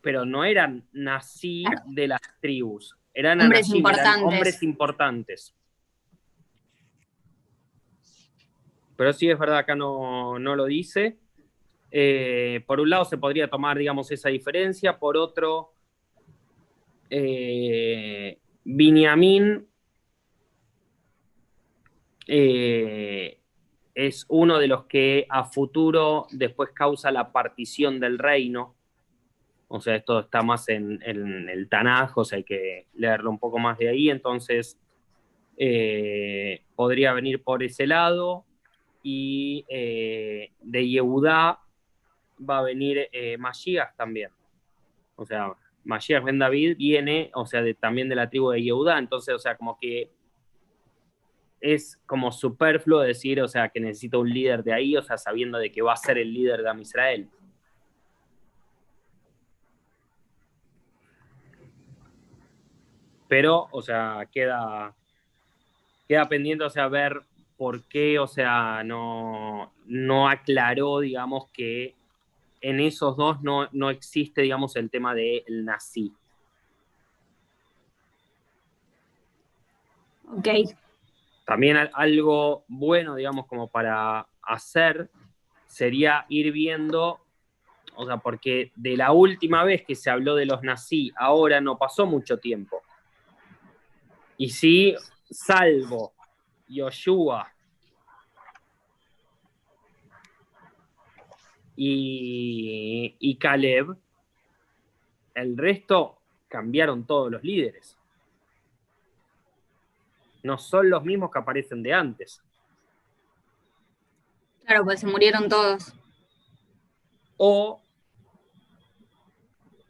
pero no eran nací de las tribus, eran Hombres Anashim, eran importantes. hombres importantes. Pero sí es verdad, acá no, no lo dice. Eh, por un lado se podría tomar, digamos, esa diferencia, por otro, eh, eh, es uno de los que a futuro después causa la partición del reino. O sea, esto está más en, el Tanaj, hay que leerlo un poco más de ahí. Entonces, eh, podría venir por ese lado. Y eh, de Yehudá va a venir eh, también. O sea, Mashiach Ben David viene, o sea, también de la tribu de Yehudá. Entonces, o sea, como que es como superfluo decir, o sea, que necesita un líder de ahí, o sea, sabiendo de que va a ser el líder de Am Israel. Pero, o sea, queda, queda pendiente, o sea, ver por qué, o sea, no, no aclaró, digamos, que en esos dos no, no existe, digamos, el tema del nazi. Ok. También al- algo bueno, digamos, como para hacer, sería ir viendo, o sea, porque de la última vez que se habló de los nazis, ahora no pasó mucho tiempo. Y sí, salvo Yoshua y, y Caleb, el resto cambiaron todos los líderes. No son los mismos que aparecen de antes. Claro, pues se murieron todos. O,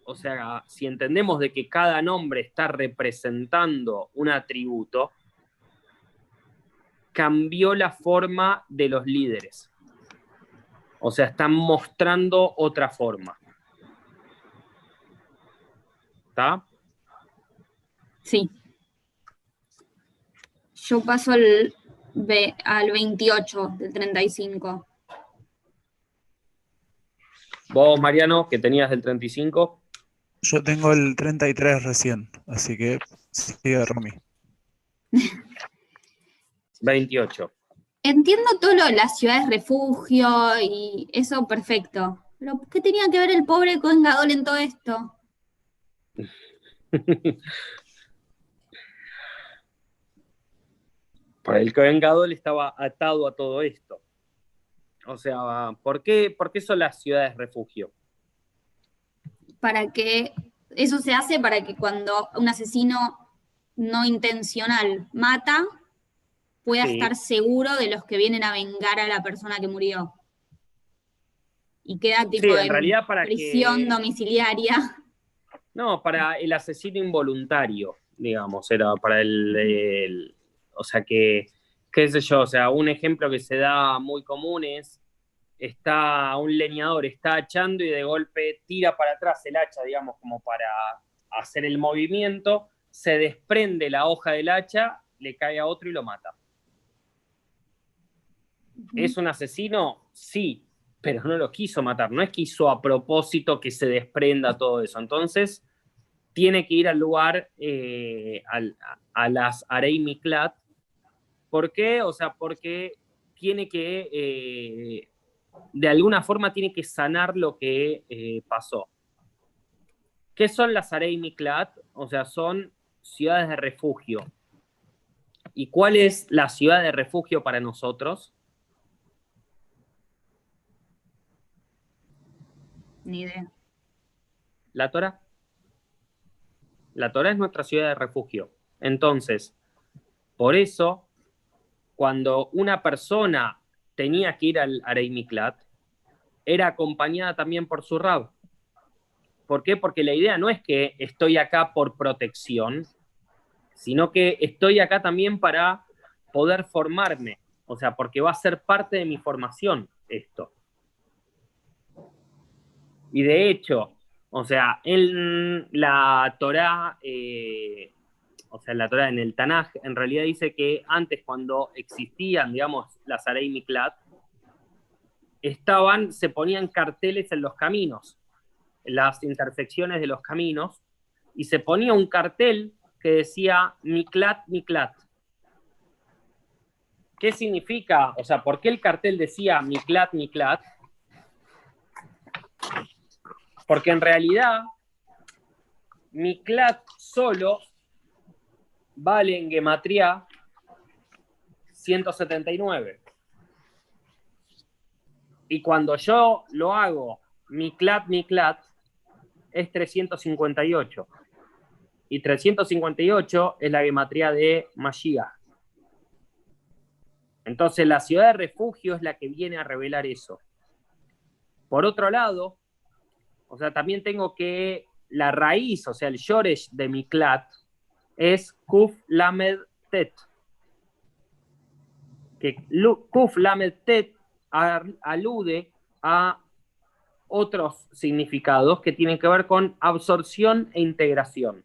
o sea, si entendemos de que cada nombre está representando un atributo, cambió la forma de los líderes. O sea, están mostrando otra forma. ¿Está? Sí. Yo paso al, ve- al 28 del 35. Vos, Mariano, que tenías del 35, Yo tengo el 33 recién, así que sigue Romy. 28. Entiendo todo lo de las ciudades refugio y eso perfecto. Pero ¿qué tenía que ver el pobre Cohen Gadol en todo esto? Para el Cohen Gadol estaba atado a todo esto. O sea, ¿por qué, por qué son las ciudades refugio? Para que eso se hace para que cuando un asesino no intencional mata, pueda Sí. estar seguro de los que vienen a vengar a la persona que murió. Y queda tipo Sí, en en realidad para prisión que... domiciliaria. No, para el asesino involuntario, digamos, era para el, el- o sea que, qué sé yo, o sea, un ejemplo que se da muy común es, está un leñador, está hachando y de golpe tira para atrás el hacha, digamos, como para hacer el movimiento, se desprende la hoja del hacha, le cae a otro y lo mata. ¿Es un asesino? Sí, pero no lo quiso matar. No es que hizo a propósito que se desprenda todo eso. Entonces, tiene que ir al lugar, eh, a, las Arei Miklat. ¿Por qué? O sea, porque tiene que, eh, de alguna forma, tiene que sanar lo que eh, pasó. ¿Qué son las Arei Miklat? O sea, son ciudades de refugio. ¿Y cuál es la ciudad de refugio para nosotros? Ni idea. La Torah. La Torah es nuestra ciudad de refugio. Entonces, por eso, cuando una persona tenía que ir al Arei Miklat, era acompañada también por su rab. ¿Por qué? Porque la idea no es que estoy acá por protección, sino que estoy acá también para poder formarme. O sea, porque va a ser parte de mi formación esto. Y de hecho, o sea, en la Torá, eh, o sea, en la Torá, en el Tanaj, en realidad dice que antes cuando existían, digamos, las Arei Miklat, estaban, se ponían carteles en los caminos, en las intersecciones de los caminos, y se ponía un cartel que decía Miklat, Miklat. ¿Qué significa? O sea, ¿por qué el cartel decía Miklat, Miklat? Porque en realidad, Miklat solo vale en gematría 179. Y cuando yo lo hago Miklat, Miklat, es 358. Y 358 es la gematría de Mashiach. Entonces la ciudad de refugio es la que viene a revelar eso. Por otro lado, o sea, también tengo que la raíz, o sea, el shoresh de Miklat es Kuf Lamed Tet. que Kuf Lamed Tet alude a otros significados que tienen que ver con absorción e integración.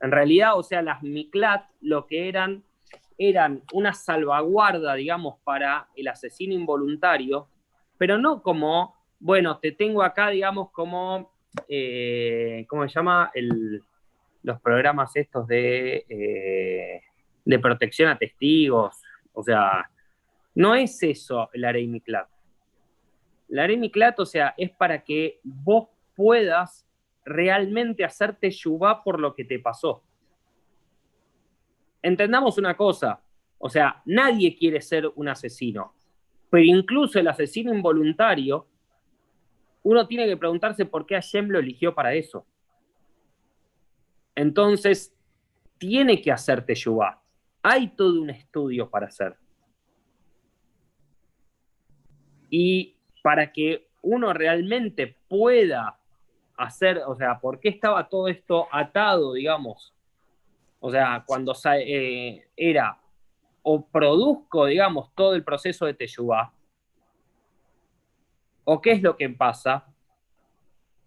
En realidad, o sea, las Miklat lo que eran eran una salvaguarda, digamos, para el asesino involuntario, pero no como, bueno, te tengo acá, digamos, como, eh, ¿cómo se llama? Los programas estos de, eh, de protección a testigos. O sea, no es eso el Arei Miklat. El Arei Miklat, o sea, es para que vos puedas realmente hacerte yubá por lo que te pasó. Entendamos una cosa, o sea, nadie quiere ser un asesino, pero incluso el asesino involuntario, uno tiene que preguntarse por qué Hashem lo eligió para eso. Entonces, tiene que hacerte yubá. Hay todo un estudio para hacer. Y para que uno realmente pueda hacer, o sea, ¿por qué estaba todo esto atado, digamos? O sea, cuando eh, era o produzco, digamos, todo el proceso de Teshuvah, o qué es lo que pasa,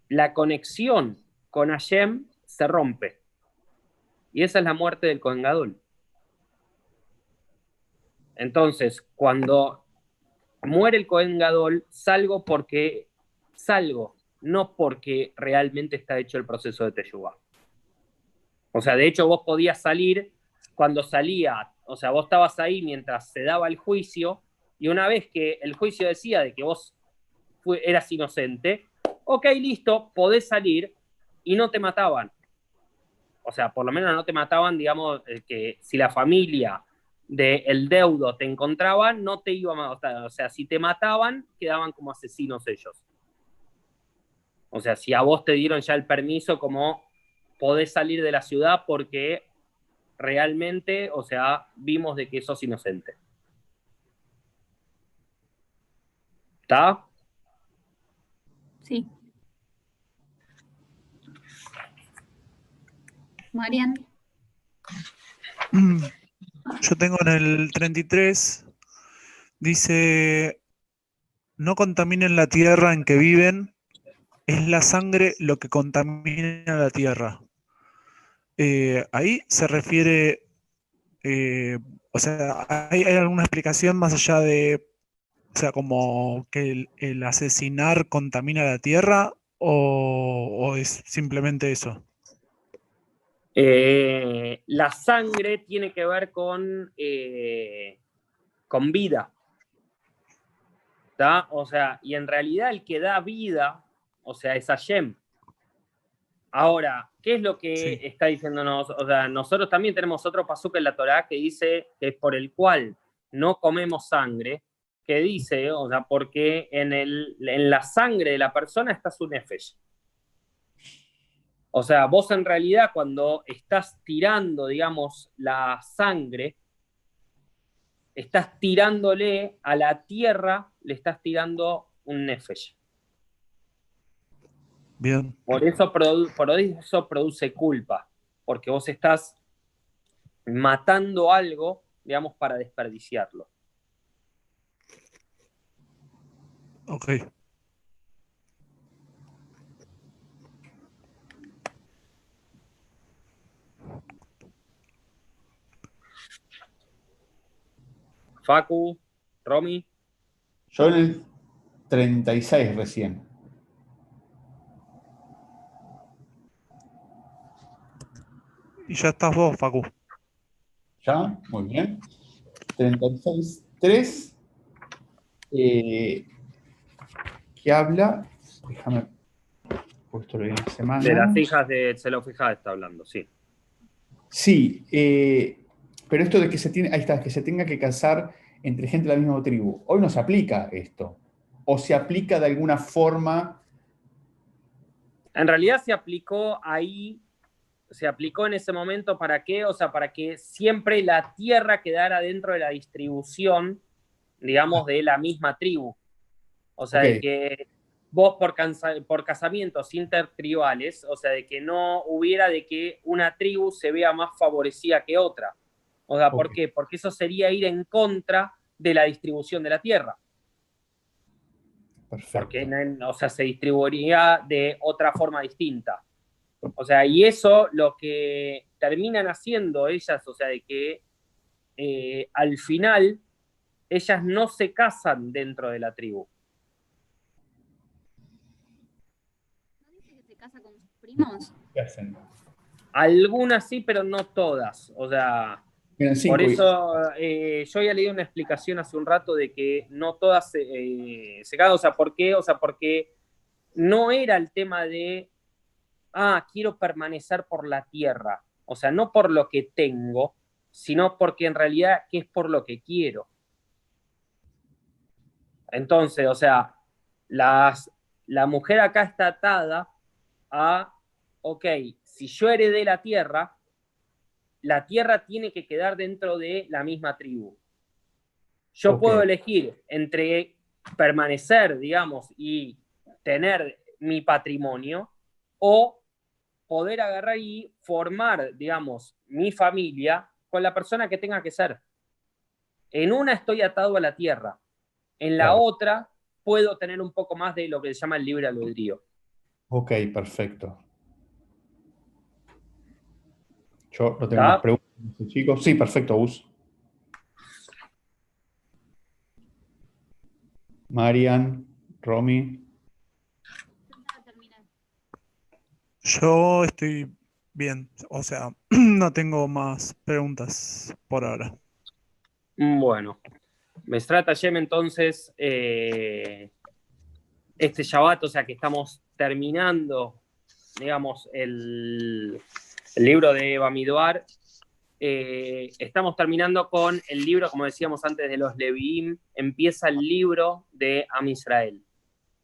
la conexión con Hashem se rompe. Y esa es la muerte del Kohen Gadol. Entonces, cuando muere el Kohen Gadol, salgo porque salgo, no porque realmente está hecho el proceso de Teshuvah. O sea, de hecho, vos podías salir cuando salía, o sea, vos estabas ahí mientras se daba el juicio, y una vez que el juicio decía de que vos fue- eras inocente, ok, listo, podés salir y no te mataban. O sea, por lo menos no te mataban, digamos, eh, que si la familia del deudo te encontraban, no te iban a matar. O sea, si te mataban, quedaban como asesinos ellos. O sea, si a vos te dieron ya el permiso, como podés salir de la ciudad porque realmente, o sea, vimos de que sos inocente. ¿Está? Sí. Marian. Mm, Yo tengo en el 33, dice, no contaminen la tierra en que viven, es la sangre lo que contamina la tierra. Eh, ahí se refiere, eh, o sea, ¿hay, hay alguna explicación más allá de, o sea, como que el, el asesinar contamina la tierra o, o es simplemente eso? Eh, la sangre tiene que ver con, eh, con vida. O sea, y en realidad el que da vida, o sea, es Hashem. Ahora, ¿qué es lo que Sí. está diciéndonos? O sea, nosotros también tenemos otro pasuk en la Torá que dice que es por el cual no comemos sangre, que dice, o sea, porque en, el, en la sangre de la persona está su nefesh. O sea, vos en realidad cuando estás tirando, digamos, la sangre, estás tirándole a la tierra, le estás tirando un nefesh. Bien, Por eso, produ- por eso produce culpa, porque vos estás matando algo, digamos, para desperdiciarlo. Ok. Facu, Romy, Yo en el 36 recién. Y ya estás vos, Facu. ¿Ya? Muy bien. 36, 3. eh, que habla. Déjame. Puesto en la semana. de las hijas de está hablando, sí. Sí, eh, pero esto de que se tiene, ahí está, que se tenga que casar entre gente de la misma tribu. Hoy no se aplica esto. O se aplica de alguna forma. En realidad se aplicó ahí, se aplicó en ese momento para qué, o sea, para que siempre la tierra quedara dentro de la distribución, digamos, de la misma tribu. O sea, de que vos por, cansa- por casamientos intertribales, o sea, de que no hubiera de que una tribu se vea más favorecida que otra. O sea, ¿por qué? Porque eso sería ir en contra de la distribución de la tierra. Perfecto. porque o sea, se distribuiría de otra forma distinta. O sea, y eso lo que terminan haciendo ellas, o sea, de que eh, al final ellas no se casan dentro de la tribu. ¿No dice que se casa Algunas sí, pero no todas. O sea, por eso eh, yo había leído una explicación hace un rato de que no todas se, eh, se casan. O sea, ¿por qué? O sea, porque no era el tema de, ah, quiero permanecer por la tierra. O sea, no por lo que tengo, sino porque en realidad que es por lo que quiero. Entonces, o sea, las, la mujer acá está atada a, ok, si yo heredé la tierra, la tierra tiene que quedar dentro de la misma tribu. Yo puedo elegir entre permanecer, digamos, y tener mi patrimonio o poder agarrar y formar, digamos, mi familia con la persona que tenga que ser. En una estoy atado a la tierra, en la Claro. otra puedo tener un poco más de lo que se llama el libre albedrío. Ok, perfecto. Yo no tengo ¿Está? más preguntas, chicos. Sí, perfecto, Gus. Marian, Romy. Yo estoy bien, o sea, no tengo más preguntas por ahora. Bueno, Mesrat Hashem entonces, eh, este Shabbat, o sea que estamos terminando, digamos, el, el libro de Bamidoar. Eh, estamos terminando con el libro, como decíamos antes, de los Leviim. Empieza el libro de Am Israel.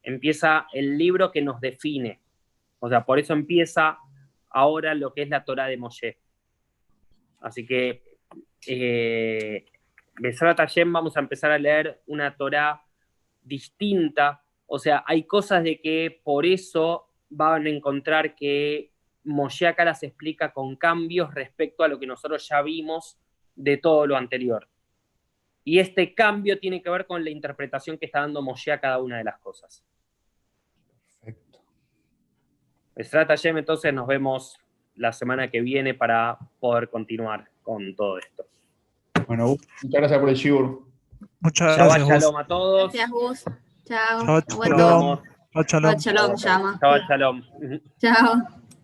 Empieza el libro que nos define. O sea, por eso empieza ahora lo que es la Torah de Moshe. Así que eh, vamos a empezar a leer una Torah distinta. O sea, hay cosas de que por eso van a encontrar que Moshe acá las explica con cambios respecto a lo que nosotros ya vimos de todo lo anterior. Y este cambio tiene que ver con la interpretación que está dando Moshe a cada una de las cosas. Perfecto. Besrat Hashem, entonces nos vemos la semana que viene para poder continuar con todo esto. Bueno, muchas gracias por el Shibur. Muchas Shabbat gracias. Shalom a todos. Gracias, Gus. Chao. Aguanto. shalom. Shabbat shalom. Shabbat Shalom. Chao.